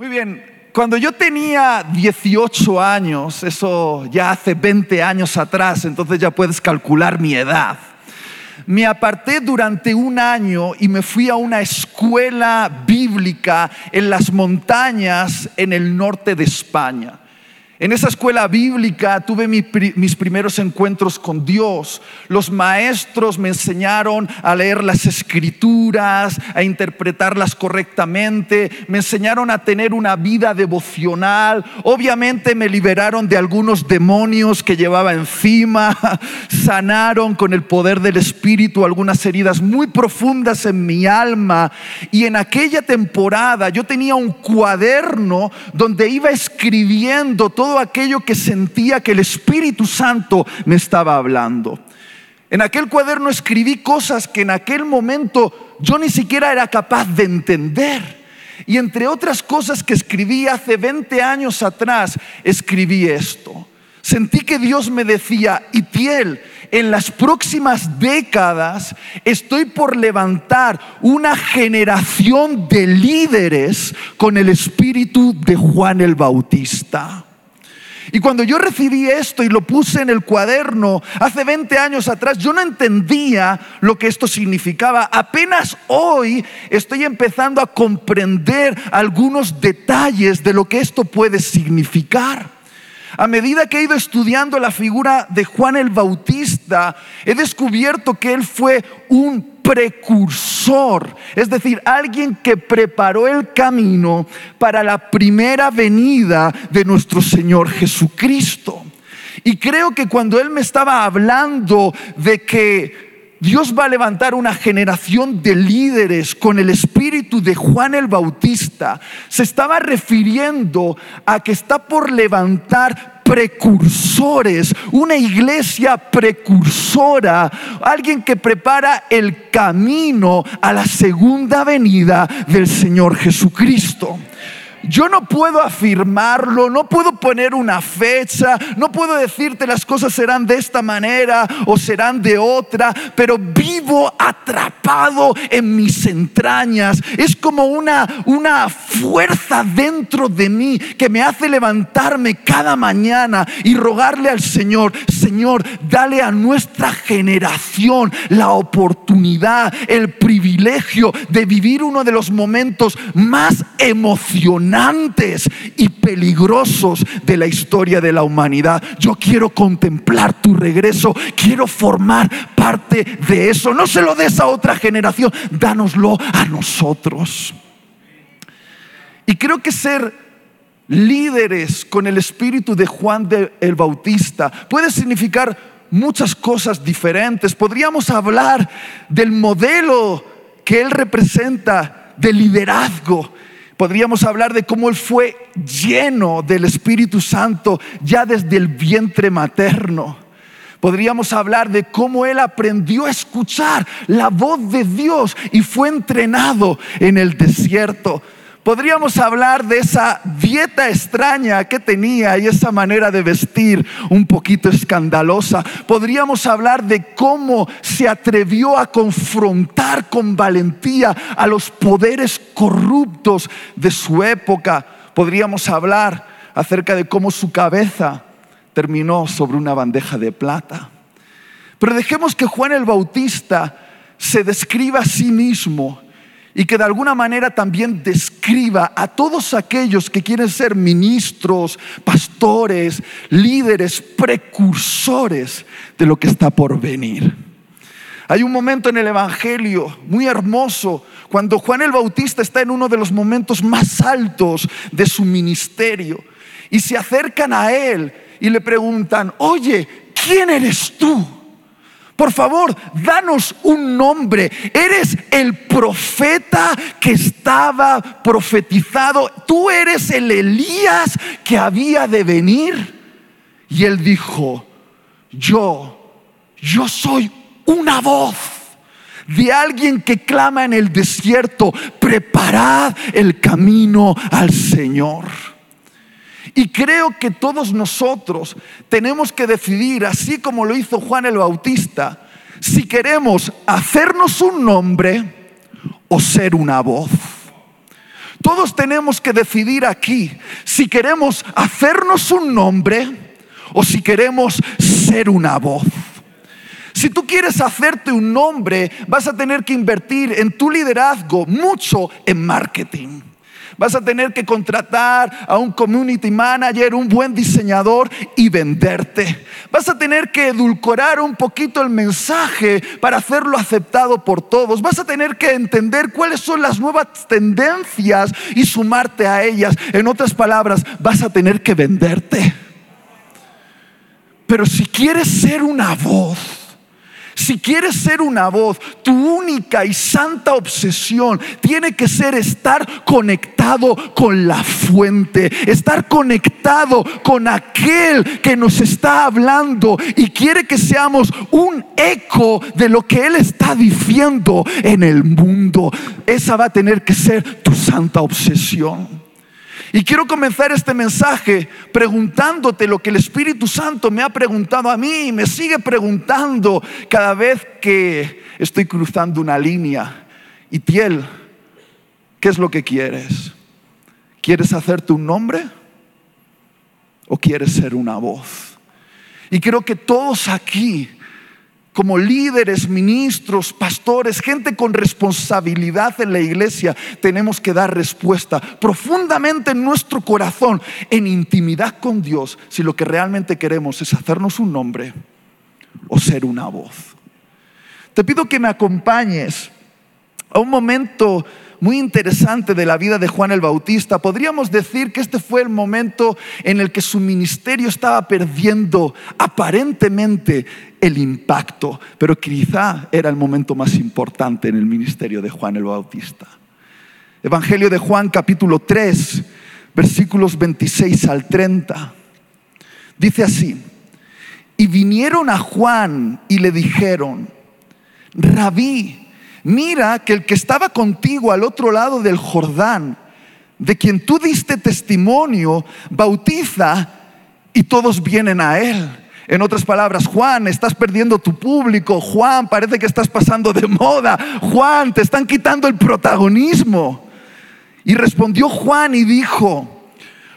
Muy bien, cuando yo tenía 18 años, eso ya hace 20 años atrás, entonces ya puedes calcular mi edad. Me aparté durante un año y me fui a una escuela bíblica en las montañas en el norte de España. En esa escuela bíblica tuve mis primeros encuentros con Dios. Los maestros me enseñaron a leer las escrituras, a interpretarlas correctamente, me enseñaron a tener una vida devocional. Obviamente me liberaron de algunos demonios que llevaba encima, sanaron con el poder del Espíritu algunas heridas muy profundas en mi alma. Y en aquella temporada yo tenía un cuaderno donde iba escribiendo todo aquello que sentía que el Espíritu Santo me estaba hablando. En aquel cuaderno escribí cosas que en aquel momento yo ni siquiera era capaz de entender. Y entre otras cosas que escribí hace 20 años atrás, escribí esto. Sentí que Dios me decía, y piel, en las próximas décadas estoy por levantar una generación de líderes con el espíritu de Juan el Bautista. Y cuando yo recibí esto y lo puse en el cuaderno hace 20 años atrás, yo no entendía lo que esto significaba. Apenas hoy estoy empezando a comprender algunos detalles de lo que esto puede significar. A medida que he ido estudiando la figura de Juan el Bautista, he descubierto que él fue un precursor, es decir, alguien que preparó el camino para la primera venida de nuestro Señor Jesucristo. Y creo que cuando Él me estaba hablando de que Dios va a levantar una generación de líderes con el espíritu de Juan el Bautista. Se estaba refiriendo a que está por levantar precursores, una iglesia precursora, alguien que prepara el camino a la segunda venida del Señor Jesucristo. Yo no puedo afirmarlo, no puedo poner una fecha, no puedo decirte las cosas serán de esta manera o serán de otra, pero vivo atrapado en mis entrañas. Es como una, una fuerza dentro de mí que me hace levantarme cada mañana y rogarle al Señor, Señor, dale a nuestra generación la oportunidad, el privilegio de vivir uno de los momentos más emocionantes y peligrosos de la historia de la humanidad. Yo quiero contemplar tu regreso, quiero formar parte de eso. No se lo des a otra generación, dánoslo a nosotros. Y creo que ser líderes con el espíritu de Juan el Bautista puede significar muchas cosas diferentes. Podríamos hablar del modelo que él representa de liderazgo Podríamos hablar de cómo Él fue lleno del Espíritu Santo ya desde el vientre materno. Podríamos hablar de cómo Él aprendió a escuchar la voz de Dios y fue entrenado en el desierto. Podríamos hablar de esa dieta extraña que tenía y esa manera de vestir un poquito escandalosa. Podríamos hablar de cómo se atrevió a confrontar con valentía a los poderes corruptos de su época. Podríamos hablar acerca de cómo su cabeza terminó sobre una bandeja de plata. Pero dejemos que Juan el Bautista se describa a sí mismo y que de alguna manera también describa a todos aquellos que quieren ser ministros, pastores, líderes, precursores de lo que está por venir. Hay un momento en el Evangelio muy hermoso cuando Juan el Bautista está en uno de los momentos más altos de su ministerio y se acercan a él y le preguntan, oye, ¿quién eres tú? Por favor, danos un nombre. Eres el profeta que estaba profetizado. Tú eres el Elías que había de venir. Y él dijo, yo, yo soy una voz de alguien que clama en el desierto, preparad el camino al Señor. Y creo que todos nosotros tenemos que decidir, así como lo hizo Juan el Bautista, si queremos hacernos un nombre o ser una voz. todos tenemos que decidir aquí si queremos hacernos un nombre o si queremos ser una voz. Si tú quieres hacerte un nombre, vas a tener que invertir en tu liderazgo mucho en marketing. Vas a tener que contratar a un community manager, un buen diseñador y venderte. Vas a tener que edulcorar un poquito el mensaje para hacerlo aceptado por todos. Vas a tener que entender cuáles son las nuevas tendencias y sumarte a ellas. En otras palabras, vas a tener que venderte. Pero si quieres ser una voz, si quieres ser una voz, tu única y santa obsesión tiene que ser estar conectado con la fuente, estar conectado con aquel que nos está hablando y quiere que seamos un eco de lo que Él está diciendo en el mundo. Esa va a tener que ser tu santa obsesión. Y quiero comenzar este mensaje preguntándote lo que el Espíritu Santo me ha preguntado a mí y me sigue preguntando cada vez que estoy cruzando una línea. Y Tiel, ¿qué es lo que quieres? ¿Quieres hacerte un nombre o quieres ser una voz? Y creo que todos aquí como líderes, ministros, pastores, gente con responsabilidad en la iglesia, tenemos que dar respuesta profundamente en nuestro corazón, en intimidad con Dios, si lo que realmente queremos es hacernos un nombre o ser una voz. Te pido que me acompañes a un momento muy interesante de la vida de Juan el Bautista. Podríamos decir que este fue el momento en el que su ministerio estaba perdiendo aparentemente el impacto, pero quizá era el momento más importante en el ministerio de Juan el Bautista. Evangelio de Juan capítulo 3, versículos 26 al 30. Dice así, y vinieron a Juan y le dijeron, rabí, mira que el que estaba contigo al otro lado del Jordán, de quien tú diste testimonio, bautiza y todos vienen a él. En otras palabras, Juan, estás perdiendo tu público. Juan, parece que estás pasando de moda. Juan, te están quitando el protagonismo. Y respondió Juan y dijo,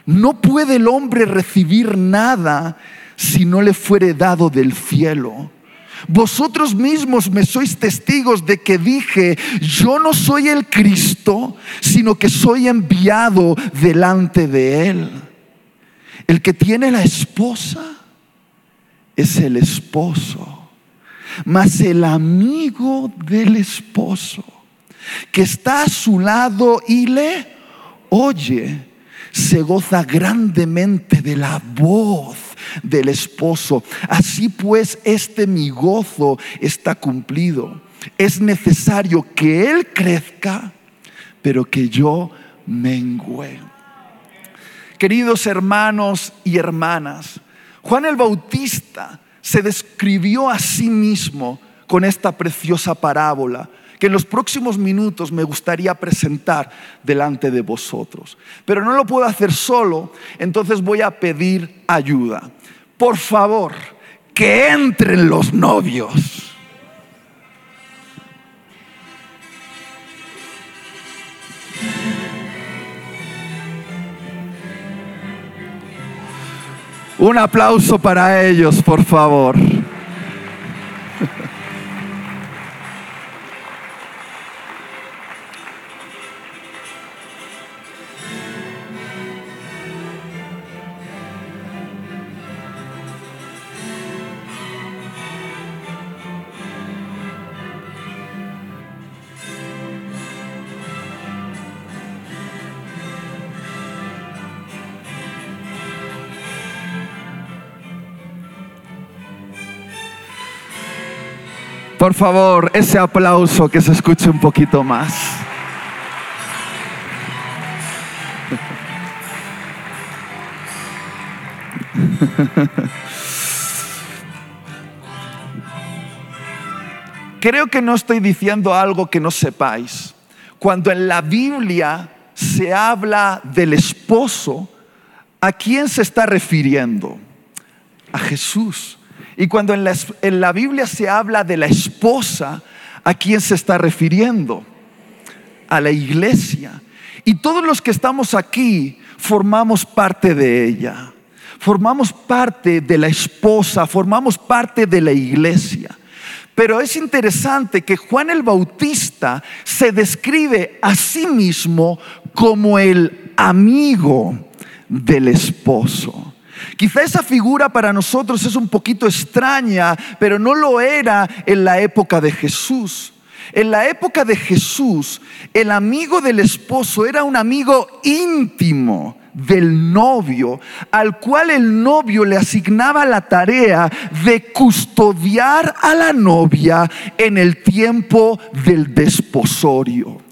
no puede el hombre recibir nada si no le fuere dado del cielo. Vosotros mismos me sois testigos de que dije, yo no soy el Cristo, sino que soy enviado delante de Él. El que tiene la esposa es el esposo, mas el amigo del esposo que está a su lado y le oye, se goza grandemente de la voz del esposo. Así pues, este mi gozo está cumplido. Es necesario que Él crezca, pero que yo mengüe. Queridos hermanos y hermanas, Juan el Bautista se describió a sí mismo con esta preciosa parábola que en los próximos minutos me gustaría presentar delante de vosotros. Pero no lo puedo hacer solo, entonces voy a pedir ayuda. Por favor, que entren los novios. Un aplauso para ellos, por favor. Por favor, ese aplauso que se escuche un poquito más. Creo que no estoy diciendo algo que no sepáis. Cuando en la Biblia se habla del esposo, ¿a quién se está refiriendo? A Jesús. Y cuando en la, Biblia se habla de la esposa, ¿a quién se está refiriendo? A la iglesia. Y todos los que estamos aquí formamos parte de ella. Formamos parte de la esposa, formamos parte de la iglesia. Pero es interesante que Juan el Bautista se describe a sí mismo como el amigo del esposo. Quizá esa figura para nosotros es un poquito extraña, pero no lo era en la época de Jesús. En la época de Jesús, el amigo del esposo era un amigo íntimo del novio, al cual el novio le asignaba la tarea de custodiar a la novia en el tiempo del desposorio.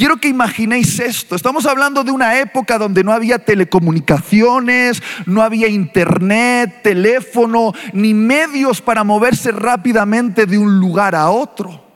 Quiero que imaginéis esto. Estamos hablando de una época donde no había telecomunicaciones, no había internet, teléfono, ni medios para moverse rápidamente de un lugar a otro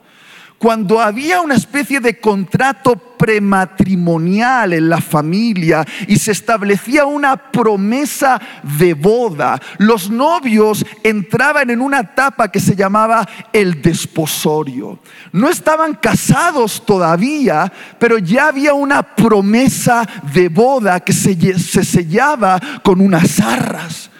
cuando había una especie de contrato prematrimonial en la familia y se establecía una promesa de boda, los novios entraban en una etapa que se llamaba el desposorio. No estaban casados todavía, pero ya había una promesa de boda que se, se sellaba con unas arras.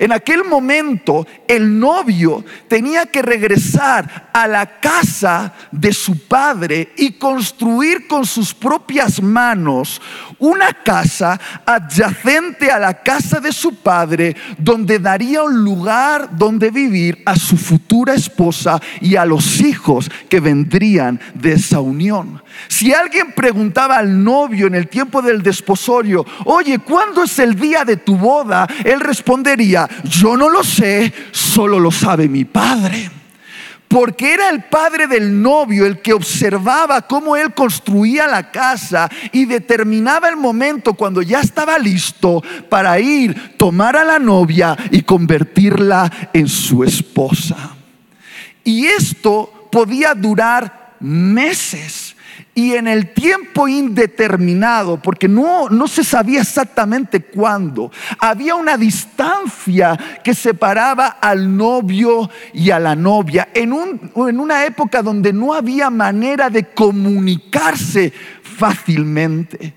En aquel momento el novio tenía que regresar a la casa de su padre y construir con sus propias manos una casa adyacente a la casa de su padre donde daría un lugar donde vivir a su futura esposa y a los hijos que vendrían de esa unión. Si alguien preguntaba al novio en el tiempo del desposorio, oye, ¿cuándo es el día de tu boda? Él respondería, yo no lo sé, solo lo sabe mi padre. Porque era el padre del novio el que observaba cómo él construía la casa y determinaba el momento cuando ya estaba listo para ir, tomar a la novia y convertirla en su esposa. Y esto podía durar meses y en el tiempo indeterminado, porque no, no se sabía exactamente cuándo, había una distancia que separaba al novio y a la novia, en, un, en una época donde no había manera de comunicarse fácilmente.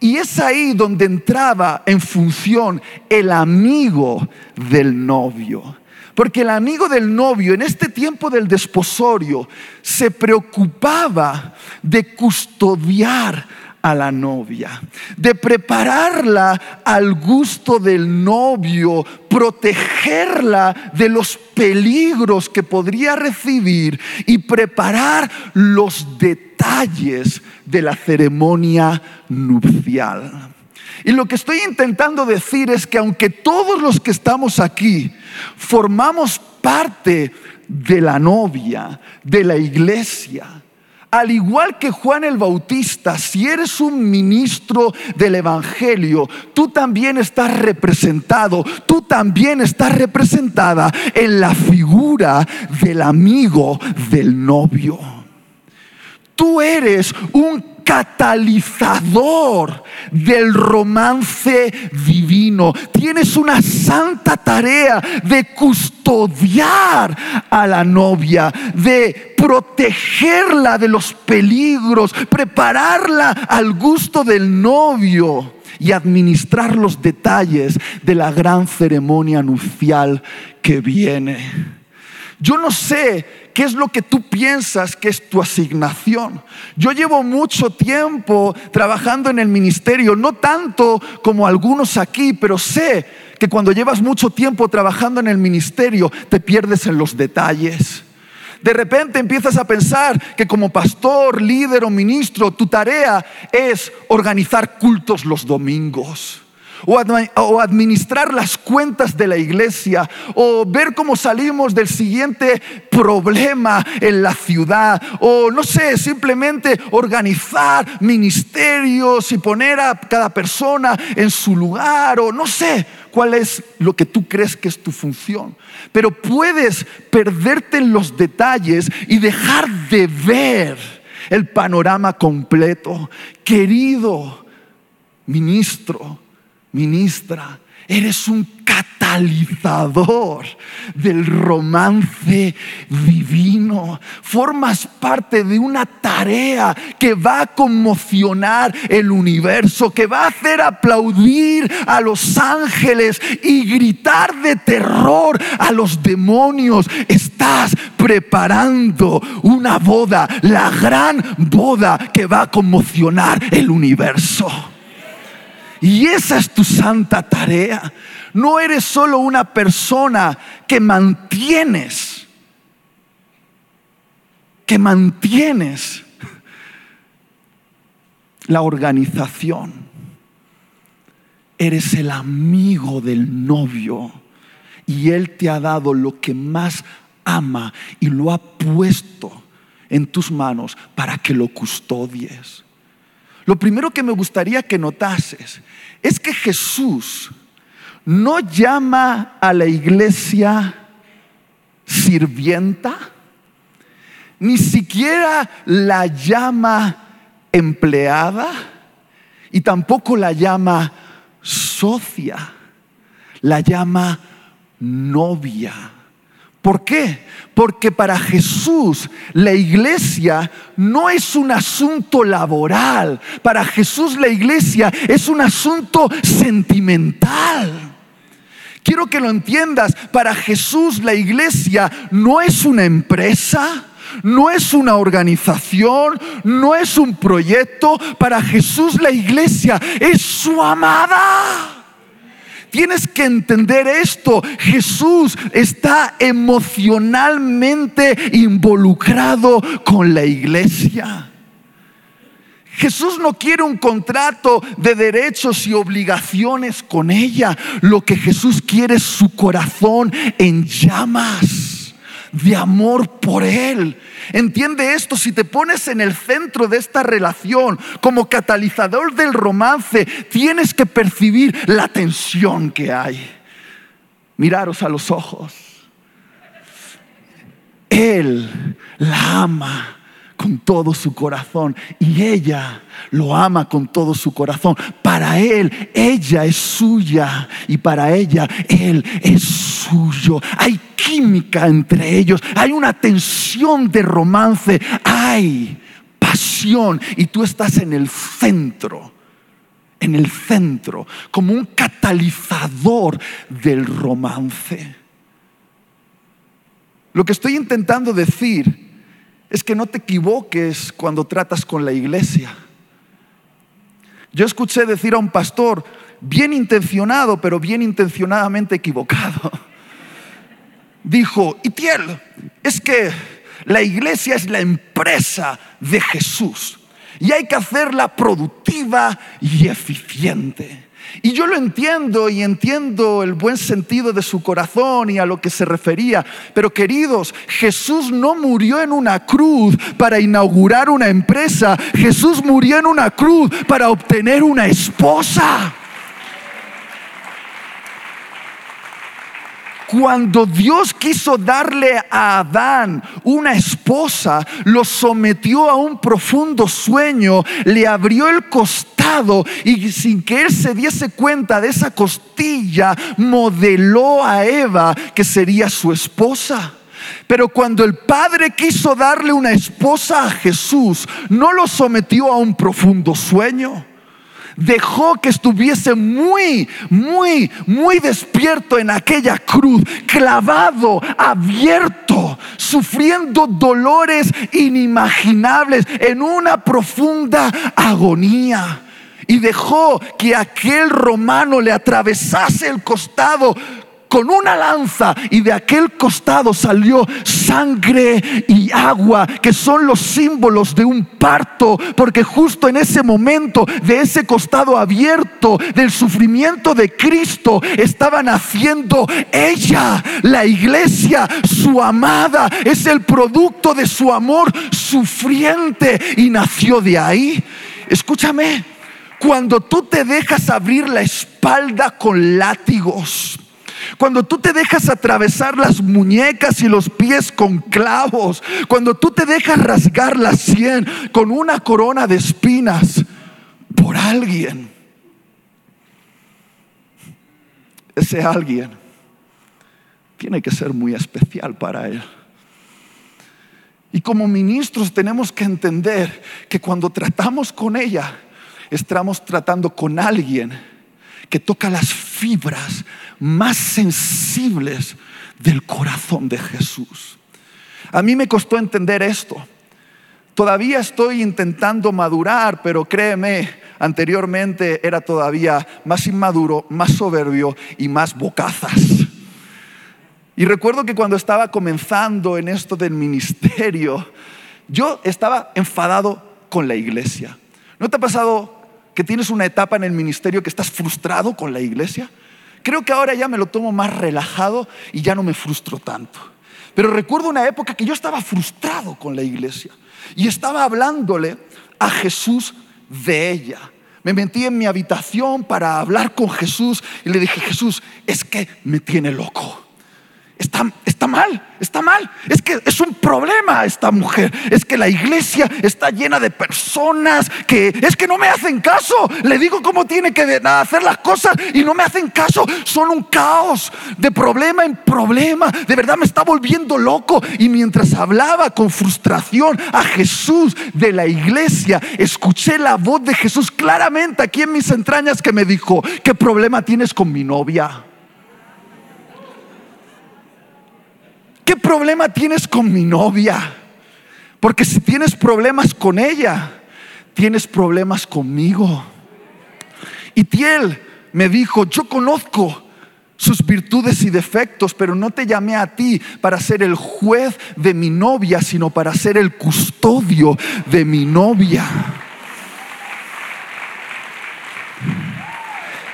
Y es ahí donde entraba en función el amigo del novio. Porque el amigo del novio en este tiempo del desposorio se preocupaba de custodiar a la novia, de prepararla al gusto del novio, protegerla de los peligros que podría recibir y preparar los detalles de la ceremonia nupcial. Y lo que estoy intentando decir es que aunque todos los que estamos aquí formamos parte de la novia, de la iglesia, al igual que Juan el Bautista, si eres un ministro del Evangelio, tú también estás representado, tú también estás representada en la figura del amigo del novio. Tú eres un catalizador del romance divino. Tienes una santa tarea de custodiar a la novia, de protegerla de los peligros, prepararla al gusto del novio y administrar los detalles de la gran ceremonia nupcial que viene. Yo no sé qué es lo que tú piensas que es tu asignación. Yo llevo mucho tiempo trabajando en el ministerio, no tanto como algunos aquí, pero sé que cuando llevas mucho tiempo trabajando en el ministerio te pierdes en los detalles. De repente empiezas a pensar que como pastor, líder o ministro, tu tarea es organizar cultos los domingos o administrar las cuentas de la iglesia o ver cómo salimos del siguiente problema en la ciudad o no sé, simplemente organizar ministerios y poner a cada persona en su lugar o no sé cuál es lo que tú crees que es tu función. Pero puedes perderte en los detalles y dejar de ver el panorama completo. Querido ministro, ministra, eres un catalizador del romance divino. Formas parte de una tarea que va a conmocionar el universo, que va a hacer aplaudir a los ángeles y gritar de terror a los demonios. Estás preparando una boda, la gran boda que va a conmocionar el universo. Y esa es tu santa tarea. No eres solo una persona que mantienes, que mantienes la organización. Eres el amigo del novio y él te ha dado lo que más ama y lo ha puesto en tus manos para que lo custodies. Lo primero que me gustaría que notases es que Jesús no llama a la iglesia sirvienta, ni siquiera la llama empleada y tampoco la llama socia, la llama novia. ¿Por qué? Porque para Jesús la iglesia no es un asunto laboral. Para Jesús la iglesia es un asunto sentimental. Quiero que lo entiendas. Para Jesús la iglesia no es una empresa. No es una organización, no es un proyecto. Para Jesús la iglesia es su amada. Tienes que entender esto. Jesús está emocionalmente involucrado con la iglesia. Jesús no quiere un contrato de derechos y obligaciones con ella. Lo que Jesús quiere es su corazón en llamas de amor por Él. Entiende esto, si te pones en el centro de esta relación como catalizador del romance, tienes que percibir la tensión que hay. Miraros a los ojos. Él la ama con todo su corazón y ella lo ama con todo su corazón. Para él, ella es suya y para ella, él es suyo. Hay química entre ellos, hay una tensión de romance, hay pasión y tú estás en el centro en el centro, como un catalizador del romance. Lo que estoy intentando decir es que no te equivoques cuando tratas con la iglesia. Yo escuché decir a un pastor, bien intencionado, pero bien intencionadamente equivocado. Dijo, Itiel, es que la iglesia es la empresa de Jesús y hay que hacerla productiva y eficiente. Y yo lo entiendo y entiendo el buen sentido de su corazón y a lo que se refería. Pero queridos, Jesús no murió en una cruz para inaugurar una empresa. Jesús murió en una cruz para obtener una esposa. Cuando Dios quiso darle a Adán una esposa, lo sometió a un profundo sueño, le abrió el costado y sin que él se diese cuenta de esa costilla, modeló a Eva que sería su esposa. Pero cuando el Padre quiso darle una esposa a Jesús, no lo sometió a un profundo sueño dejó que estuviese muy, muy, muy despierto en aquella cruz, clavado, abierto, sufriendo dolores inimaginables en una profunda agonía. Y dejó que aquel romano le atravesase el costado con una lanza y de aquel costado salió sangre y agua, que son los símbolos de un parto, porque justo en ese momento de ese costado abierto del sufrimiento de Cristo estaba naciendo ella, la iglesia, su amada, es el producto de su amor sufriente y nació de ahí. Escúchame, cuando tú te dejas abrir la espalda con látigos, cuando tú te dejas atravesar las muñecas y los pies con clavos, cuando tú te dejas rasgar la sien con una corona de espinas por alguien, ese alguien tiene que ser muy especial para Él. Y como ministros tenemos que entender que cuando tratamos con ella, estamos tratando con alguien que toca las fibras más sensibles del corazón de Jesús. A mí me costó entender esto. Todavía estoy intentando madurar, pero créeme, anteriormente era todavía más inmaduro, más soberbio y más bocazas. Y recuerdo que cuando estaba comenzando en esto del ministerio, yo estaba enfadado con la iglesia. ¿No te ha pasado que tienes una etapa en el ministerio que estás frustrado con la iglesia? Creo que ahora ya me lo tomo más relajado y ya no me frustro tanto. Pero recuerdo una época que yo estaba frustrado con la iglesia y estaba hablándole a Jesús de ella. Me metí en mi habitación para hablar con Jesús y le dije, Jesús, es que me tiene loco. Está, está, mal, está mal. Es que es un problema esta mujer. Es que la iglesia está llena de personas que es que no me hacen caso. Le digo cómo tiene que hacer las cosas y no me hacen caso. Son un caos de problema en problema. De verdad me está volviendo loco. Y mientras hablaba con frustración a Jesús de la iglesia, escuché la voz de Jesús claramente aquí en mis entrañas que me dijo, ¿qué problema tienes con mi novia? ¿Qué problema tienes con mi novia? Porque si tienes problemas con ella, tienes problemas conmigo. Y Tiel me dijo, yo conozco sus virtudes y defectos, pero no te llamé a ti para ser el juez de mi novia, sino para ser el custodio de mi novia.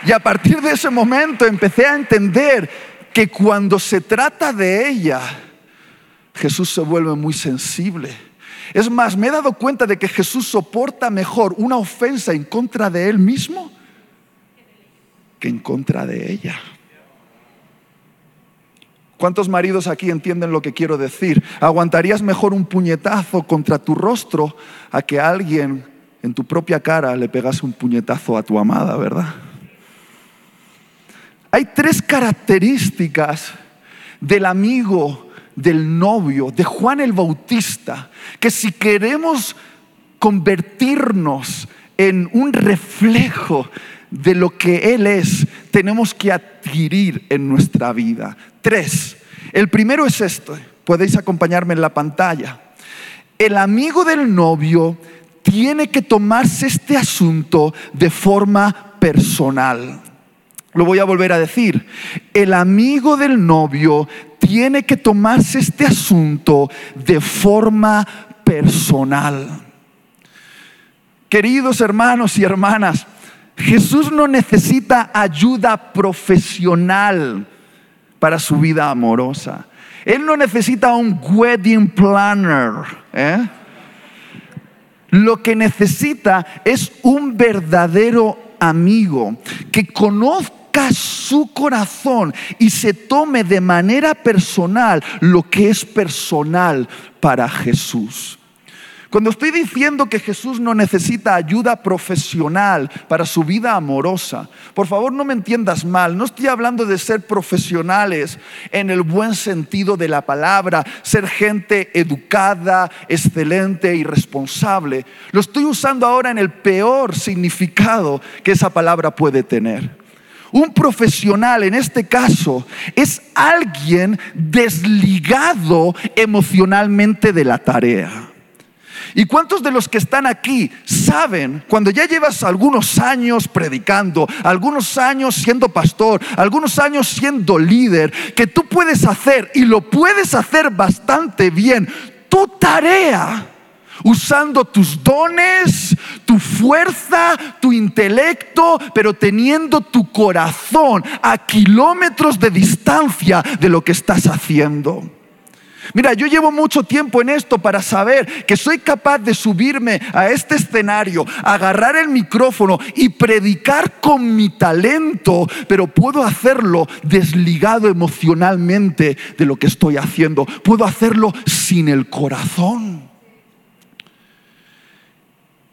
Y a partir de ese momento empecé a entender que cuando se trata de ella, Jesús se vuelve muy sensible. Es más, me he dado cuenta de que Jesús soporta mejor una ofensa en contra de él mismo que en contra de ella. ¿Cuántos maridos aquí entienden lo que quiero decir? ¿Aguantarías mejor un puñetazo contra tu rostro a que alguien en tu propia cara le pegase un puñetazo a tu amada, verdad? Hay tres características del amigo, del novio, de Juan el Bautista, que si queremos convertirnos en un reflejo de lo que Él es, tenemos que adquirir en nuestra vida. Tres. El primero es esto, podéis acompañarme en la pantalla. El amigo del novio tiene que tomarse este asunto de forma personal. Lo voy a volver a decir. El amigo del novio tiene que tomarse este asunto de forma personal. Queridos hermanos y hermanas, Jesús no necesita ayuda profesional para su vida amorosa. Él no necesita un wedding planner. ¿eh? Lo que necesita es un verdadero amigo que conozca su corazón y se tome de manera personal lo que es personal para Jesús. Cuando estoy diciendo que Jesús no necesita ayuda profesional para su vida amorosa, por favor no me entiendas mal, no estoy hablando de ser profesionales en el buen sentido de la palabra, ser gente educada, excelente y responsable. Lo estoy usando ahora en el peor significado que esa palabra puede tener. Un profesional en este caso es alguien desligado emocionalmente de la tarea. ¿Y cuántos de los que están aquí saben, cuando ya llevas algunos años predicando, algunos años siendo pastor, algunos años siendo líder, que tú puedes hacer y lo puedes hacer bastante bien, tu tarea usando tus dones, tu fuerza, tu intelecto, pero teniendo tu corazón a kilómetros de distancia de lo que estás haciendo. Mira, yo llevo mucho tiempo en esto para saber que soy capaz de subirme a este escenario, agarrar el micrófono y predicar con mi talento, pero puedo hacerlo desligado emocionalmente de lo que estoy haciendo. Puedo hacerlo sin el corazón.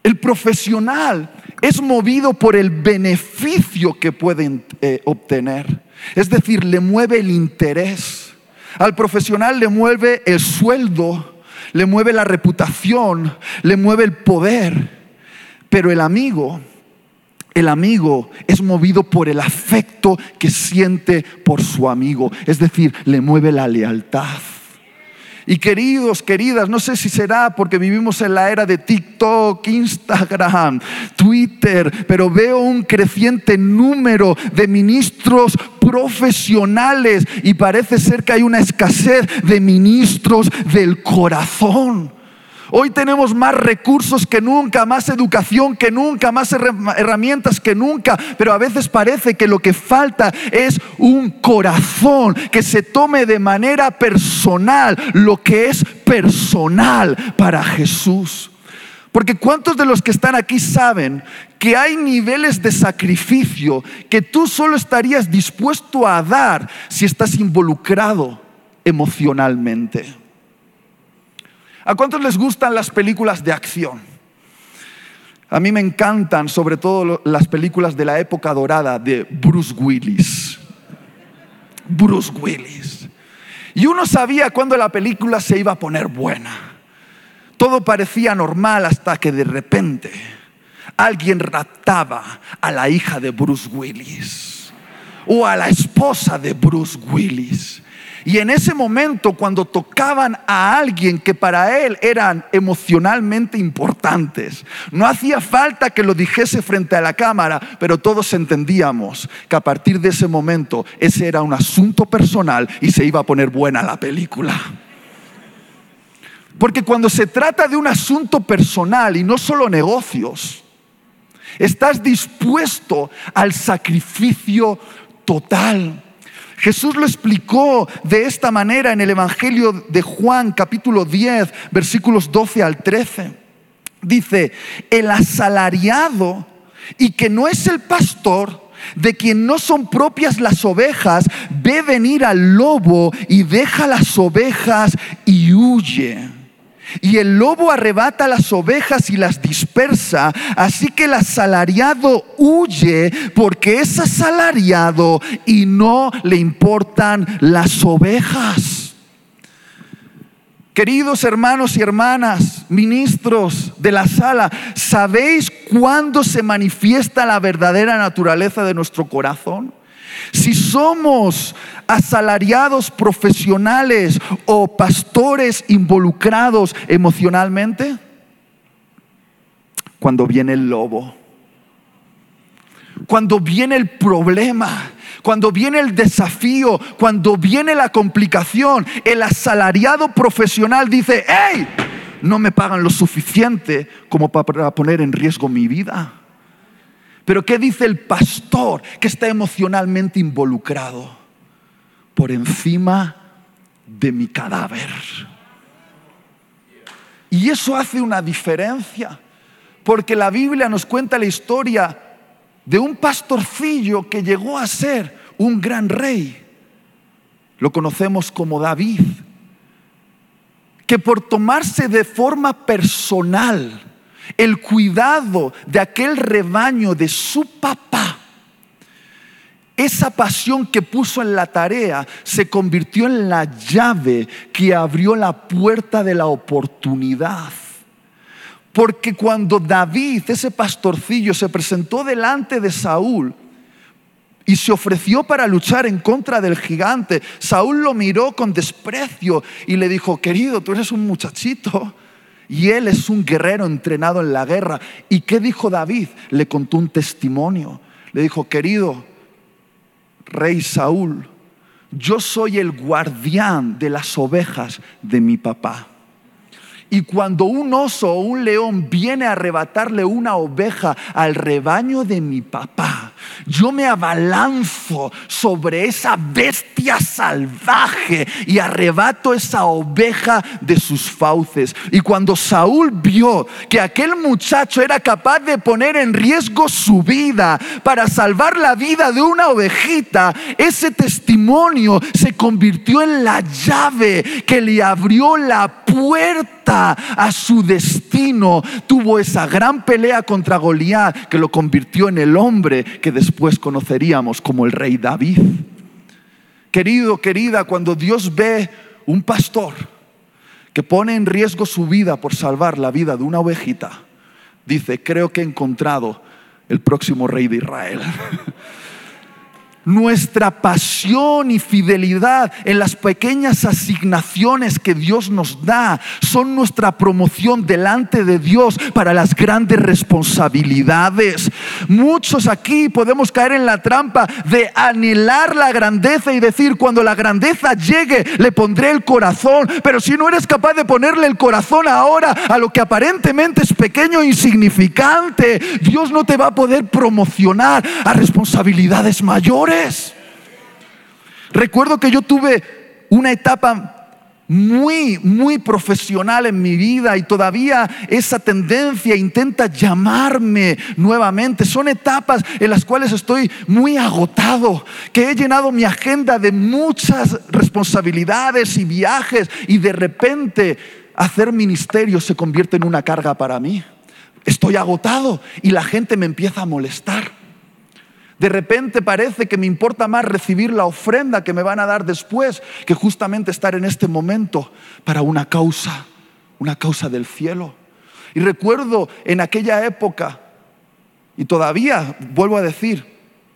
El profesional es movido por el beneficio que puede eh, obtener. Es decir, le mueve el interés. Al profesional le mueve el sueldo, le mueve la reputación, le mueve el poder. Pero el amigo, el amigo es movido por el afecto que siente por su amigo. Es decir, le mueve la lealtad. Y queridos, queridas, no sé si será porque vivimos en la era de TikTok, Instagram, Twitter, pero veo un creciente número de ministros profesionales y parece ser que hay una escasez de ministros del corazón. Hoy tenemos más recursos que nunca, más educación que nunca, más herramientas que nunca, pero a veces parece que lo que falta es un corazón que se tome de manera personal lo que es personal para Jesús. Porque ¿cuántos de los que están aquí saben que hay niveles de sacrificio que tú solo estarías dispuesto a dar si estás involucrado emocionalmente? ¿A cuántos les gustan las películas de acción? A mí me encantan sobre todo las películas de la época dorada de Bruce Willis. Bruce Willis. Y uno sabía cuándo la película se iba a poner buena. Todo parecía normal hasta que de repente alguien raptaba a la hija de Bruce Willis o a la esposa de Bruce Willis. Y en ese momento, cuando tocaban a alguien que para él eran emocionalmente importantes, no hacía falta que lo dijese frente a la cámara, pero todos entendíamos que a partir de ese momento ese era un asunto personal y se iba a poner buena la película. Porque cuando se trata de un asunto personal y no solo negocios, estás dispuesto al sacrificio total. Jesús lo explicó de esta manera en el Evangelio de Juan capítulo 10 versículos 12 al 13. Dice, el asalariado y que no es el pastor, de quien no son propias las ovejas, ve venir al lobo y deja las ovejas y huye. Y el lobo arrebata las ovejas y las dispersa. Así que el asalariado huye porque es asalariado y no le importan las ovejas. Queridos hermanos y hermanas, ministros de la sala, ¿sabéis cuándo se manifiesta la verdadera naturaleza de nuestro corazón? Si somos asalariados profesionales o pastores involucrados emocionalmente, cuando viene el lobo, cuando viene el problema, cuando viene el desafío, cuando viene la complicación, el asalariado profesional dice, hey, no me pagan lo suficiente como para poner en riesgo mi vida. Pero ¿qué dice el pastor que está emocionalmente involucrado? Por encima de mi cadáver. Y eso hace una diferencia, porque la Biblia nos cuenta la historia de un pastorcillo que llegó a ser un gran rey. Lo conocemos como David, que por tomarse de forma personal el cuidado de aquel rebaño de su papá, esa pasión que puso en la tarea se convirtió en la llave que abrió la puerta de la oportunidad. Porque cuando David, ese pastorcillo, se presentó delante de Saúl y se ofreció para luchar en contra del gigante, Saúl lo miró con desprecio y le dijo, querido, tú eres un muchachito y él es un guerrero entrenado en la guerra. ¿Y qué dijo David? Le contó un testimonio. Le dijo, querido rey Saúl, yo soy el guardián de las ovejas de mi papá. Y cuando un oso o un león viene a arrebatarle una oveja al rebaño de mi papá, yo me abalanzo sobre esa bestia salvaje y arrebato esa oveja de sus fauces. Y cuando Saúl vio que aquel muchacho era capaz de poner en riesgo su vida para salvar la vida de una ovejita, ese testimonio se convirtió en la llave que le abrió la puerta a su destino, tuvo esa gran pelea contra Goliat que lo convirtió en el hombre que después conoceríamos como el rey David. Querido, querida, cuando Dios ve un pastor que pone en riesgo su vida por salvar la vida de una ovejita, dice, creo que he encontrado el próximo rey de Israel. nuestra pasión y fidelidad en las pequeñas asignaciones que Dios nos da son nuestra promoción delante de Dios para las grandes responsabilidades. Muchos aquí podemos caer en la trampa de anhelar la grandeza y decir, cuando la grandeza llegue, le pondré el corazón. Pero si no eres capaz de ponerle el corazón ahora a lo que aparentemente es pequeño e insignificante, Dios no te va a poder promocionar a responsabilidades mayores. Recuerdo que yo tuve una etapa muy, muy profesional en mi vida y todavía esa tendencia intenta llamarme nuevamente. Son etapas en las cuales estoy muy agotado, que he llenado mi agenda de muchas responsabilidades y viajes y de repente hacer ministerio se convierte en una carga para mí. Estoy agotado y la gente me empieza a molestar. De repente parece que me importa más recibir la ofrenda que me van a dar después que justamente estar en este momento para una causa, una causa del cielo. Y recuerdo en aquella época, y todavía vuelvo a decir,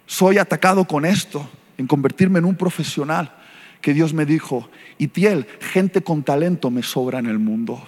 soy atacado con esto, en convertirme en un profesional, que Dios me dijo, Itiel, gente con talento me sobra en el mundo.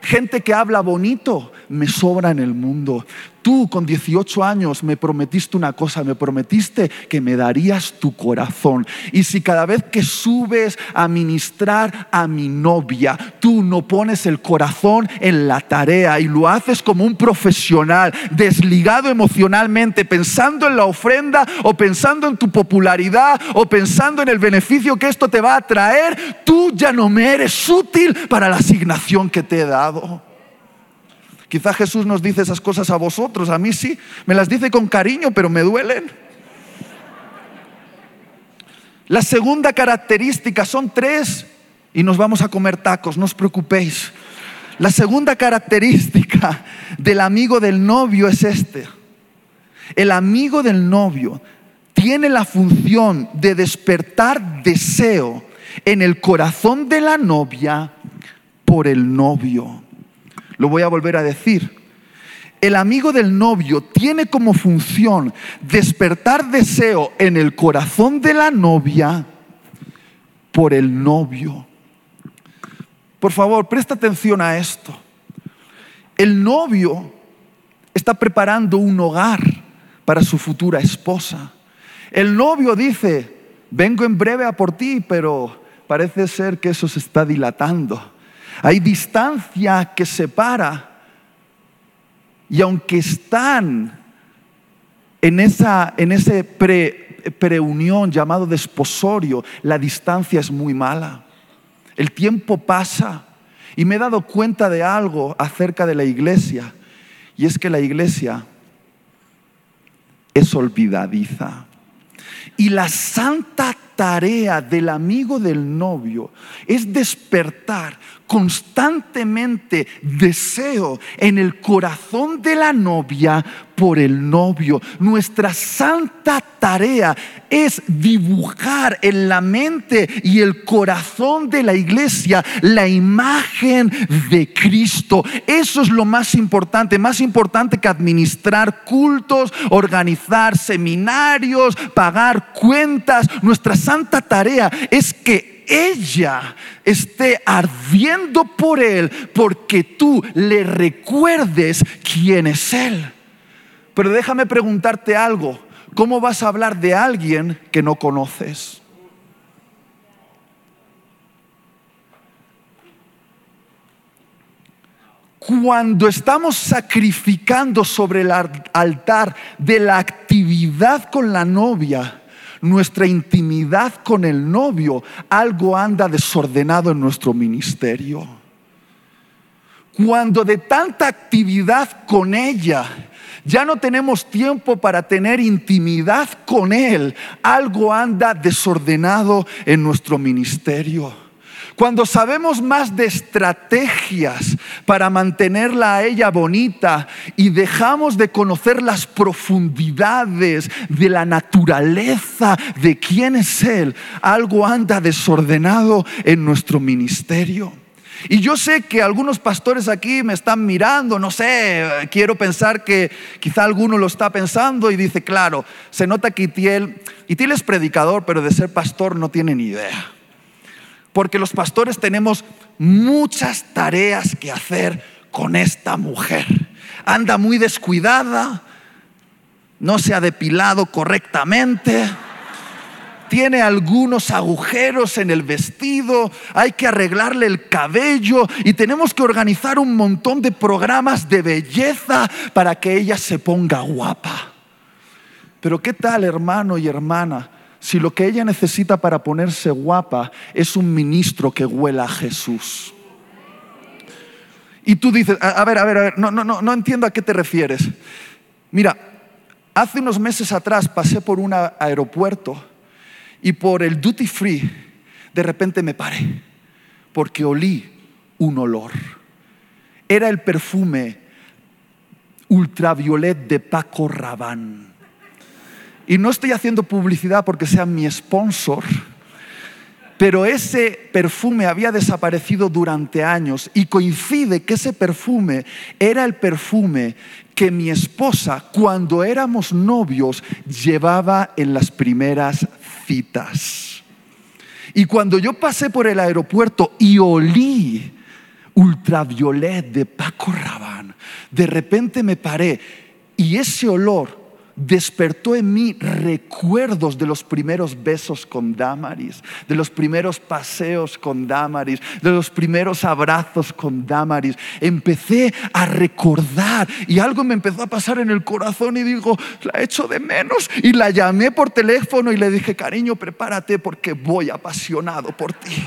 Gente que habla bonito me sobra en el mundo. Tú con 18 años me prometiste una cosa, me prometiste que me darías tu corazón. Y si cada vez que subes a ministrar a mi novia, tú no pones el corazón en la tarea y lo haces como un profesional, desligado emocionalmente, pensando en la ofrenda o pensando en tu popularidad o pensando en el beneficio que esto te va a traer, tú ya no me eres útil para la asignación que te he dado. Quizá Jesús nos dice esas cosas a vosotros, a mí sí, me las dice con cariño, pero me duelen. La segunda característica son tres y nos vamos a comer tacos, no os preocupéis. La segunda característica del amigo del novio es este. El amigo del novio tiene la función de despertar deseo en el corazón de la novia por el novio. Lo voy a volver a decir. El amigo del novio tiene como función despertar deseo en el corazón de la novia por el novio. Por favor, presta atención a esto. El novio está preparando un hogar para su futura esposa. El novio dice, vengo en breve a por ti, pero parece ser que eso se está dilatando. Hay distancia que separa. Y aunque están en, esa, en ese pre, preunión llamado desposorio, la distancia es muy mala. El tiempo pasa y me he dado cuenta de algo acerca de la iglesia. Y es que la iglesia es olvidadiza. Y la santa tarea del amigo del novio es despertar constantemente deseo en el corazón de la novia por el novio. Nuestra santa tarea es dibujar en la mente y el corazón de la iglesia la imagen de Cristo. Eso es lo más importante, más importante que administrar cultos, organizar seminarios, pagar cuentas. Nuestra santa tarea es que ella esté ardiendo por Él porque tú le recuerdes quién es Él. Pero déjame preguntarte algo. ¿Cómo vas a hablar de alguien que no conoces? Cuando estamos sacrificando sobre el altar de la actividad con la novia, nuestra intimidad con el novio, algo anda desordenado en nuestro ministerio. Cuando de tanta actividad con ella, ya no tenemos tiempo para tener intimidad con Él. Algo anda desordenado en nuestro ministerio. cuando sabemos más de estrategias para mantenerla a ella bonita y dejamos de conocer las profundidades de la naturaleza de quién es Él, algo anda desordenado en nuestro ministerio. Y yo sé que algunos pastores aquí me están mirando, no sé, quiero pensar que quizá alguno lo está pensando y dice, claro, se nota que Itiel, Itiel es predicador, pero de ser pastor no tiene ni idea. Porque los pastores tenemos muchas tareas que hacer con esta mujer. Anda muy descuidada, no se ha depilado correctamente tiene algunos agujeros en el vestido, hay que arreglarle el cabello y tenemos que organizar un montón de programas de belleza para que ella se ponga guapa. Pero ¿qué tal, hermano y hermana? Si lo que ella necesita para ponerse guapa es un ministro que huela a Jesús. Y tú dices, a, ver, a ver, a ver, no, no, no, no entiendo a qué te refieres. Mira, hace unos meses atrás pasé por un aeropuerto y por el duty free, de repente me paré, porque olí un olor. Era el perfume ultraviolet de Paco Rabanne. Y no estoy haciendo publicidad porque sea mi sponsor, pero ese perfume había desaparecido durante años y coincide que ese perfume era el perfume que mi esposa, cuando éramos novios, llevaba en las primeras citas. Y cuando yo pasé por el aeropuerto y olí ultraviolet de Paco Rabanne, de repente me paré y ese olor despertó en mí recuerdos de los primeros besos con Damaris, de los primeros paseos con Damaris, de los primeros abrazos con Damaris. Empecé a recordar y algo me empezó a pasar en el corazón y digo, la echo de menos. Y la llamé por teléfono y le dije, cariño, prepárate porque voy apasionado por ti.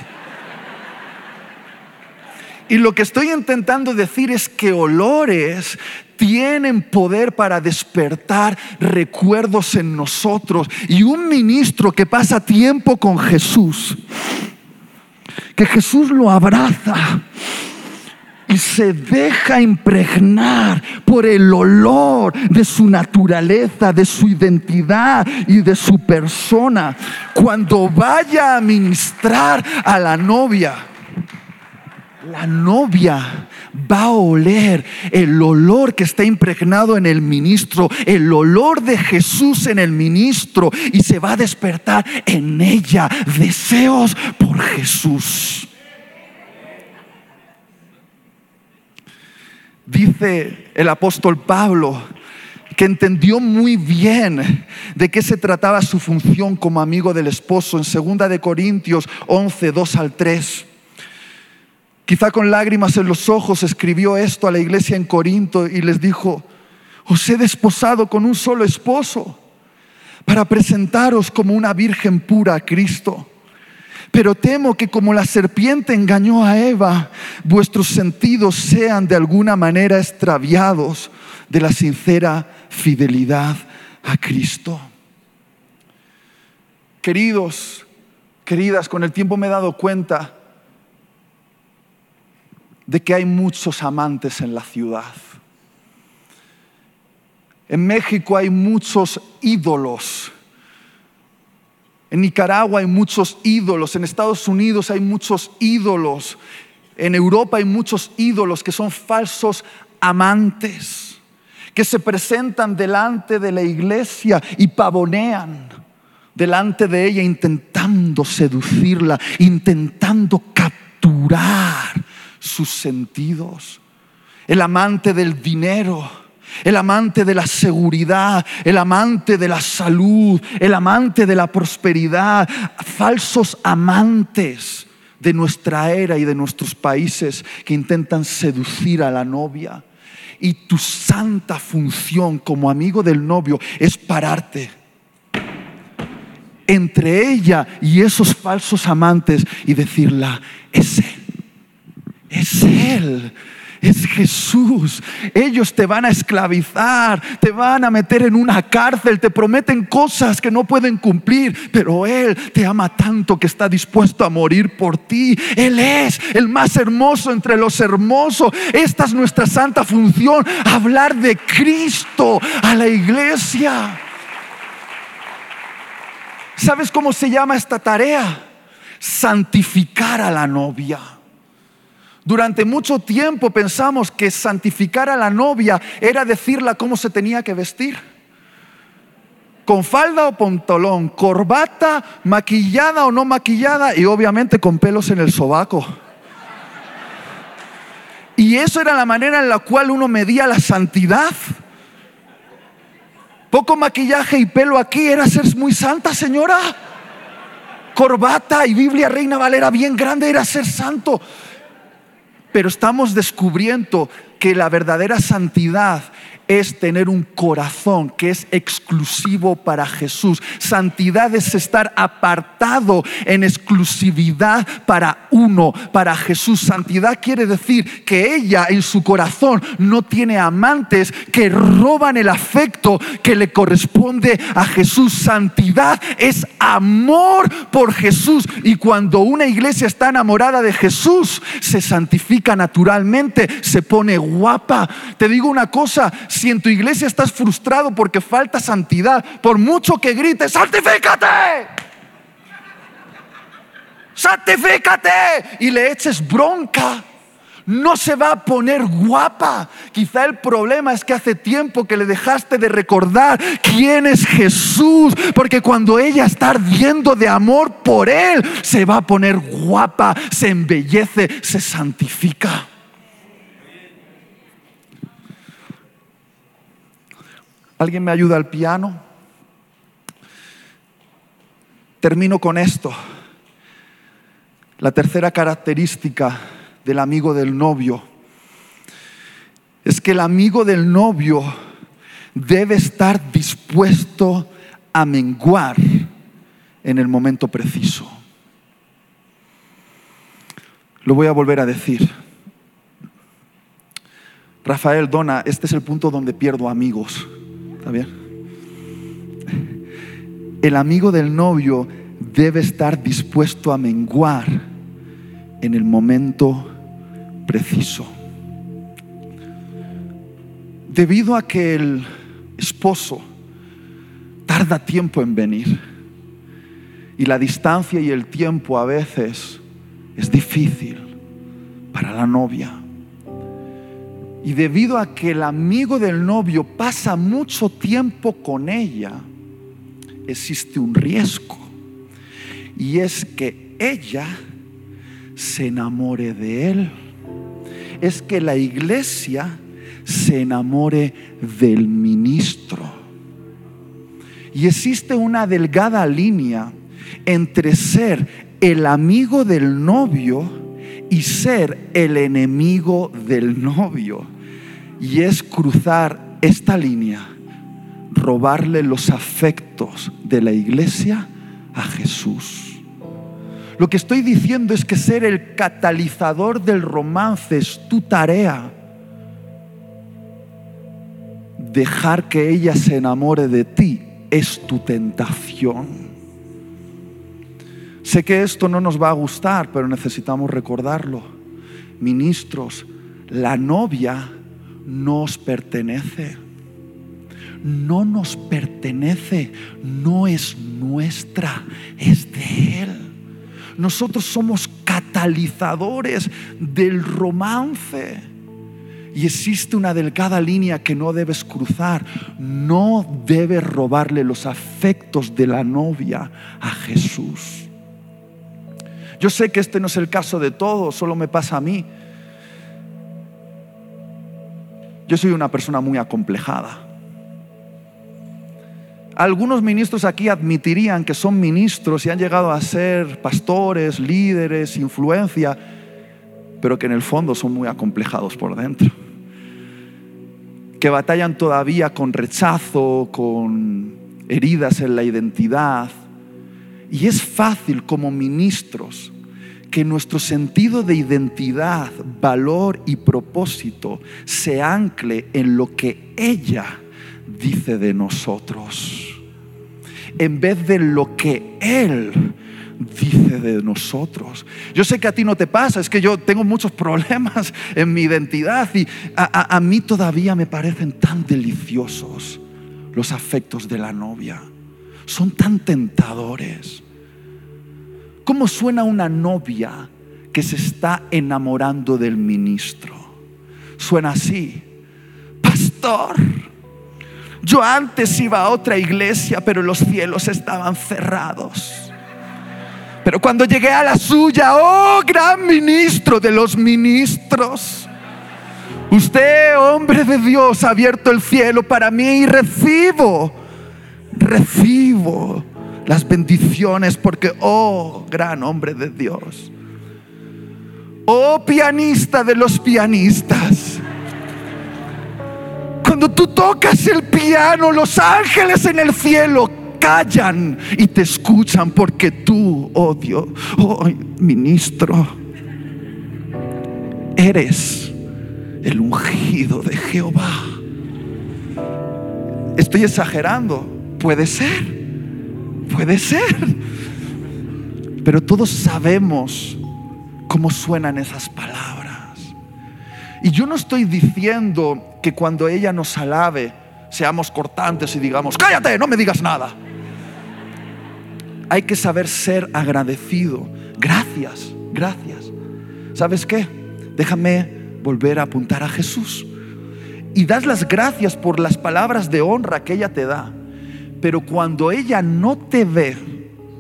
Y lo que estoy intentando decir es que olores tienen poder para despertar recuerdos en nosotros. Y un ministro que pasa tiempo con Jesús, que Jesús lo abraza y se deja impregnar por el olor de su naturaleza, de su identidad y de su persona. Cuando vaya a ministrar a la novia, la novia va a oler el olor que está impregnado en el ministro, el olor de Jesús en el ministro y se va a despertar en ella deseos por Jesús. Dice el apóstol Pablo que entendió muy bien de qué se trataba su función como amigo del esposo en 2 de Corintios 11, 2 al 3. Quizá con lágrimas en los ojos escribió esto a la iglesia en Corinto y les dijo, os he desposado con un solo esposo para presentaros como una virgen pura a Cristo. Pero temo que como la serpiente engañó a Eva, vuestros sentidos sean de alguna manera extraviados de la sincera fidelidad a Cristo. Queridos, queridas, con el tiempo me he dado cuenta de que hay muchos amantes en la ciudad. En México hay muchos ídolos. En Nicaragua hay muchos ídolos. En Estados Unidos hay muchos ídolos. En Europa hay muchos ídolos que son falsos amantes, que se presentan delante de la iglesia y pavonean delante de ella intentando seducirla, intentando capturar sus sentidos. El amante del dinero, el amante de la seguridad, el amante de la salud, el amante de la prosperidad, falsos amantes de nuestra era y de nuestros países que intentan seducir a la novia. Y tu santa función como amigo del novio es pararte entre ella y esos falsos amantes y decirla, es él es Él. es Jesús. Ellos te van a esclavizar, te van a meter en una cárcel, te prometen cosas que no pueden cumplir, pero Él te ama tanto que está dispuesto a morir por ti. Él es el más hermoso entre los hermosos. Esta es nuestra santa función, hablar de Cristo a la iglesia. ¿Sabes cómo se llama esta tarea? Santificar a la novia. Durante mucho tiempo pensamos que santificar a la novia era decirla cómo se tenía que vestir. Con falda o pantalón, corbata, maquillada o no maquillada y obviamente con pelos en el sobaco. Y eso era la manera en la cual uno medía la santidad. Poco maquillaje y pelo aquí era ser muy santa, señora. Corbata y Biblia Reina Valera bien grande era ser santo. Pero estamos descubriendo que la verdadera santidad es tener un corazón que es exclusivo para Jesús. Santidad es estar apartado en exclusividad para uno, para Jesús. Santidad quiere decir que ella en su corazón no tiene amantes que roban el afecto que le corresponde a Jesús. Santidad es amor por Jesús. Y cuando una iglesia está enamorada de Jesús, se santifica naturalmente, se pone guapa. Te digo una cosa, si en tu iglesia estás frustrado porque falta santidad, por mucho que grites, santifícate. Santifícate y le eches bronca no se va a poner guapa. Quizá el problema es que hace tiempo que le dejaste de recordar quién es Jesús, porque cuando ella está ardiendo de amor por Él, se va a poner guapa, se embellece, se santifica. ¿Alguien me ayuda al piano? Termino con esto. La tercera característica del amigo del novio es que el amigo del novio debe estar dispuesto a menguar en el momento preciso. Lo voy a volver a decir. Rafael Dona, este es el punto donde pierdo amigos. El amigo del novio debe estar dispuesto a menguar en el momento preciso. Debido a que el esposo tarda tiempo en venir y la distancia y el tiempo a veces es difícil para la novia. Y debido a que el amigo del novio pasa mucho tiempo con ella, existe un riesgo. Y es que ella se enamore de él. Es que la iglesia se enamore del ministro. Y existe una delgada línea entre ser el amigo del novio y ser el enemigo del novio y es cruzar esta línea, robarle los afectos de la iglesia a Jesús. Lo que estoy diciendo es que ser el catalizador del romance es tu tarea. Dejar que ella se enamore de ti es tu tentación. Sé que esto no nos va a gustar, pero necesitamos recordarlo. Ministros, la novia nos pertenece. No nos pertenece, no es nuestra, es de Él. Nosotros somos catalizadores del romance. Y existe una delgada línea que no debes cruzar. No debes robarle los afectos de la novia a Jesús. Yo sé que este no es el caso de todos, solo me pasa a mí. Yo soy una persona muy acomplejada. Algunos ministros aquí admitirían que son ministros y han llegado a ser pastores, líderes, influencia, pero que en el fondo son muy acomplejados por dentro. Que batallan todavía con rechazo, con heridas en la identidad. Y es fácil como ministros que nuestro sentido de identidad, valor y propósito se ancle en lo que ella dice de nosotros, en vez de lo que Él dice de nosotros. Yo sé que a ti no te pasa, es que yo tengo muchos problemas en mi identidad y a, mí todavía me parecen tan deliciosos los afectos de la novia. Son tan tentadores. ¿Cómo suena una novia que se está enamorando del ministro? Suena así, pastor. Yo antes iba a otra iglesia, pero los cielos estaban cerrados. Pero cuando llegué a la suya, oh gran ministro de los ministros, usted, hombre de Dios, ha abierto el cielo para mí y recibo, recibo las bendiciones porque, oh gran hombre de Dios, oh pianista de los pianistas. Cuando tú tocas el piano, los ángeles en el cielo callan y te escuchan porque tú, oh Dios, oh ministro, eres el ungido de Jehová. Estoy exagerando, puede ser, puede ser, pero todos sabemos cómo suenan esas palabras. Y yo no estoy diciendo que cuando ella nos alabe, seamos cortantes y digamos, cállate, no me digas nada hay que saber ser agradecido. Gracias, gracias. ¿Sabes qué? Déjame volver a apuntar a Jesús. Y das las gracias por las palabras de honra que ella te da. Pero cuando ella no te ve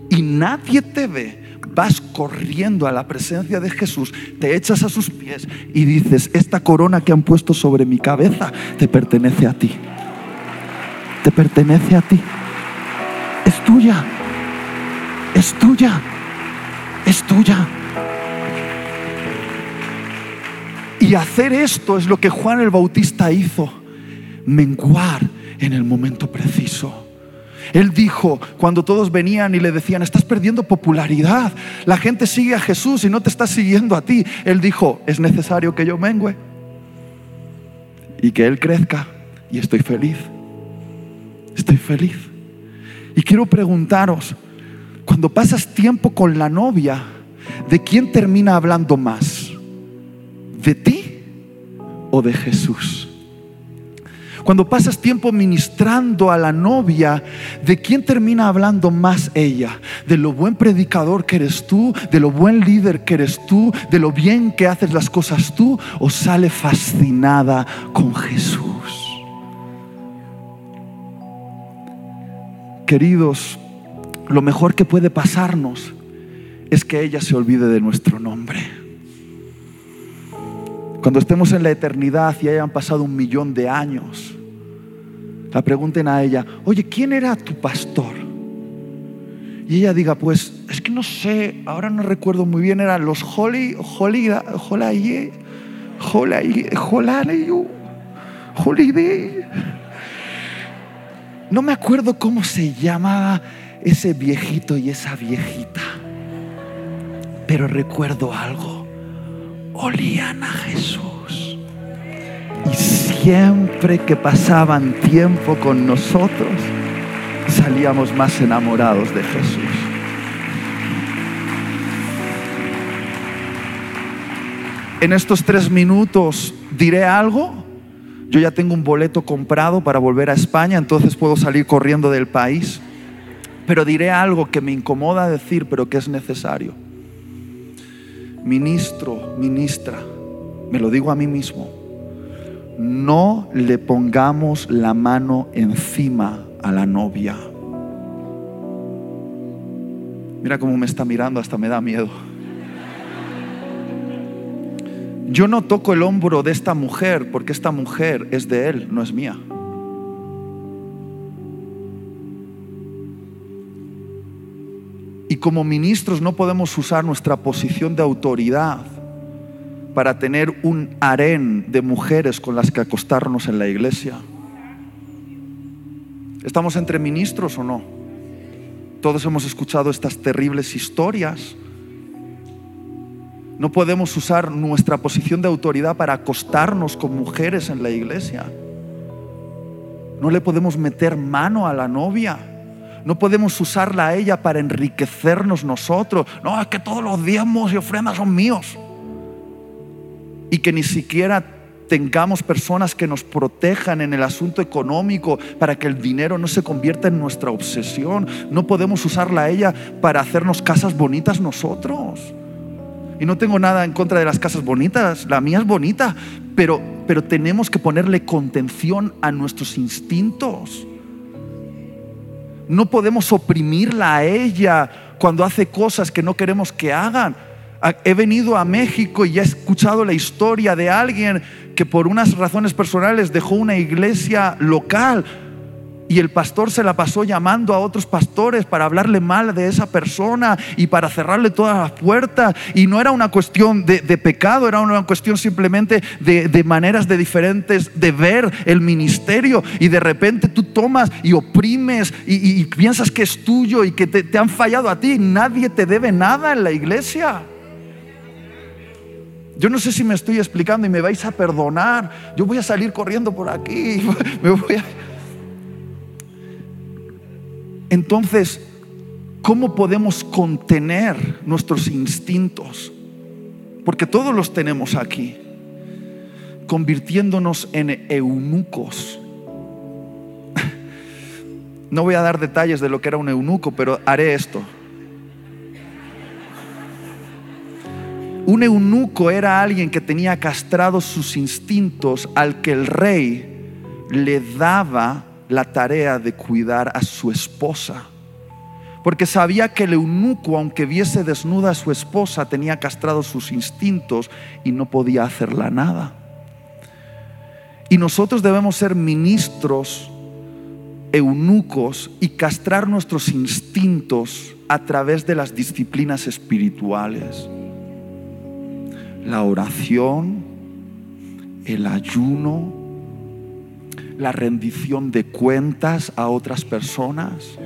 y nadie te ve, vas corriendo a la presencia de Jesús, te echas a sus pies y dices, esta corona que han puesto sobre mi cabeza te pertenece a ti. Te pertenece a ti. Es tuya es tuya, es tuya. Y hacer esto es lo que Juan el Bautista hizo, menguar en el momento preciso. Él dijo, cuando todos venían y le decían, estás perdiendo popularidad, la gente sigue a Jesús y no te está siguiendo a ti. Él dijo, es necesario que yo mengue y que Él crezca. Y estoy feliz, estoy feliz. Y quiero preguntaros, cuando pasas tiempo con la novia, ¿de quién termina hablando más? ¿De ti o de Jesús? Cuando pasas tiempo ministrando a la novia, ¿de quién termina hablando más ella? ¿De lo buen predicador que eres tú? ¿De lo buen líder que eres tú? ¿De lo bien que haces las cosas tú? ¿O sale fascinada con Jesús? Queridos, lo mejor que puede pasarnos es que ella se olvide de nuestro nombre. Cuando estemos en la eternidad y hayan pasado un millón de años, la pregunten a ella, oye, ¿quién era tu pastor? Y ella diga, pues es que no sé, ahora no recuerdo muy bien, eran los Holy, Holy, Holy, Holy, Holy, Holiday. No me acuerdo cómo se llamaba ese viejito y esa viejita. Pero recuerdo algo, olían a Jesús. Y siempre que pasaban tiempo con nosotros, salíamos más enamorados de Jesús. En estos tres minutos diré algo. Yo ya tengo un boleto comprado para volver a España, entonces puedo salir corriendo del país. Pero diré algo que me incomoda decir, pero que es necesario. Ministro, ministra, me lo digo a mí mismo, no le pongamos la mano encima a la novia. Mira cómo me está mirando, hasta me da miedo. Yo no toco el hombro de esta mujer porque esta mujer es de él, no es mía. Y como ministros no podemos usar nuestra posición de autoridad para tener un harén de mujeres con las que acostarnos en la iglesia. ¿Estamos entre ministros o no? Todos hemos escuchado estas terribles historias No podemos usar nuestra posición de autoridad para acostarnos con mujeres en la iglesia. No le podemos meter mano a la novia. No podemos usarla a ella para enriquecernos nosotros. No, es que todos los diezmos y ofrendas son míos. Y que ni siquiera tengamos personas que nos protejan en el asunto económico para que el dinero no se convierta en nuestra obsesión. No podemos usarla a ella para hacernos casas bonitas nosotros. Y no tengo nada en contra de las casas bonitas, la mía es bonita, pero, pero tenemos que ponerle contención a nuestros instintos. No podemos oprimirla a ella cuando hace cosas que no queremos que hagan. He venido a México y he escuchado la historia de alguien que por unas razones personales dejó una iglesia local y el pastor se la pasó llamando a otros pastores para hablarle mal de esa persona y para cerrarle todas las puertas. Y no era una cuestión de, pecado, era una cuestión simplemente de, maneras de diferentes de ver el ministerio. Y de repente tú tomas y oprimes y, piensas que es tuyo y que te, han fallado a ti. Nadie te debe nada en la iglesia. Yo no sé si me estoy explicando y me vais a perdonar. Yo voy a salir corriendo por aquí. Me voy a... Entonces, ¿cómo podemos contener nuestros instintos? Porque todos los tenemos aquí, convirtiéndonos en eunucos. No voy a dar detalles de lo que era un eunuco, pero haré esto. Un eunuco era alguien que tenía castrados sus instintos al que el rey le daba la tarea de cuidar a su esposa. Porque sabía que el eunuco, aunque viese desnuda a su esposa, tenía castrados sus instintos y no podía hacerla nada. Y nosotros debemos ser ministros eunucos y castrar nuestros instintos a través de las disciplinas espirituales. La oración, el ayuno, la rendición de cuentas a otras personas,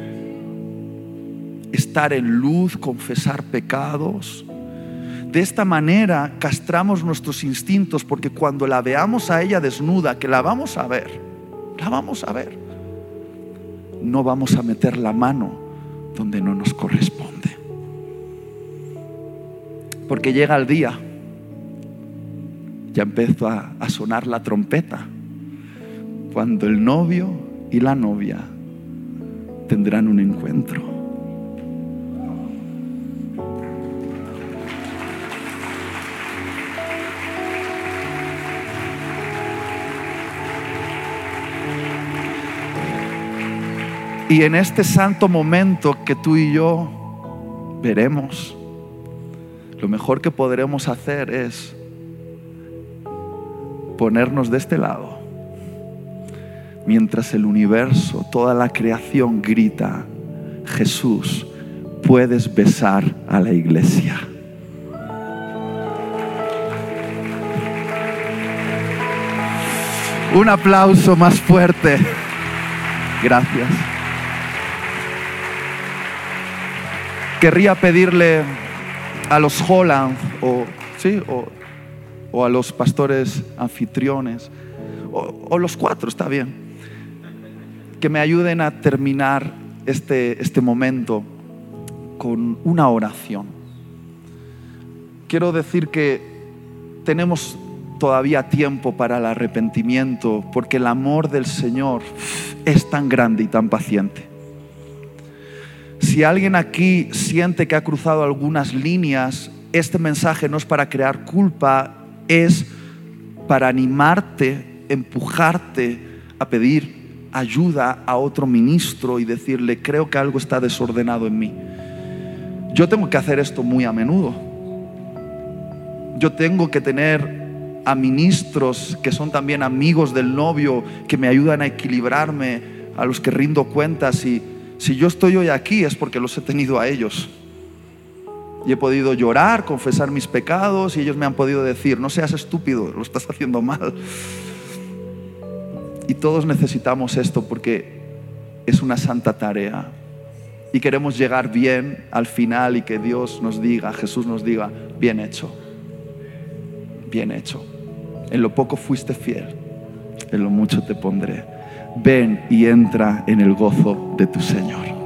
estar en luz, confesar pecados. De esta manera castramos nuestros instintos porque cuando la veamos a ella desnuda, que la vamos a ver, la vamos a ver, no vamos a meter la mano donde no nos corresponde. Porque llega el día, ya empezó a, a sonar la trompeta cuando el novio y la novia tendrán un encuentro. Y en este santo momento que tú y yo veremos, lo mejor que podremos hacer es ponernos de este lado mientras el universo, toda la creación grita, Jesús, puedes besar a la iglesia. Un aplauso más fuerte. Gracias. Querría pedirle a los Holland o, ¿sí? o, a los pastores anfitriones, o los cuatro, está bien que me ayuden a terminar este, este momento con una oración. Quiero decir que tenemos todavía tiempo para el arrepentimiento porque el amor del Señor es tan grande y tan paciente. Si alguien aquí siente que ha cruzado algunas líneas, este mensaje no es para crear culpa, es para animarte, empujarte a pedir ayuda a otro ministro y decirle, creo que algo está desordenado en mí. Yo tengo que hacer esto muy a menudo. Yo tengo que tener a ministros que son también amigos del novio, que me ayudan a equilibrarme, a los que rindo cuentas. Y si yo estoy hoy aquí es porque los he tenido a ellos. Y he podido llorar, confesar mis pecados y ellos me han podido decir, no seas estúpido, lo estás haciendo mal. Y todos necesitamos esto porque es una santa tarea. Y queremos llegar bien al final y que Dios nos diga, Jesús nos diga, bien hecho, bien hecho. En lo poco fuiste fiel, en lo mucho te pondré. Ven y entra en el gozo de tu Señor.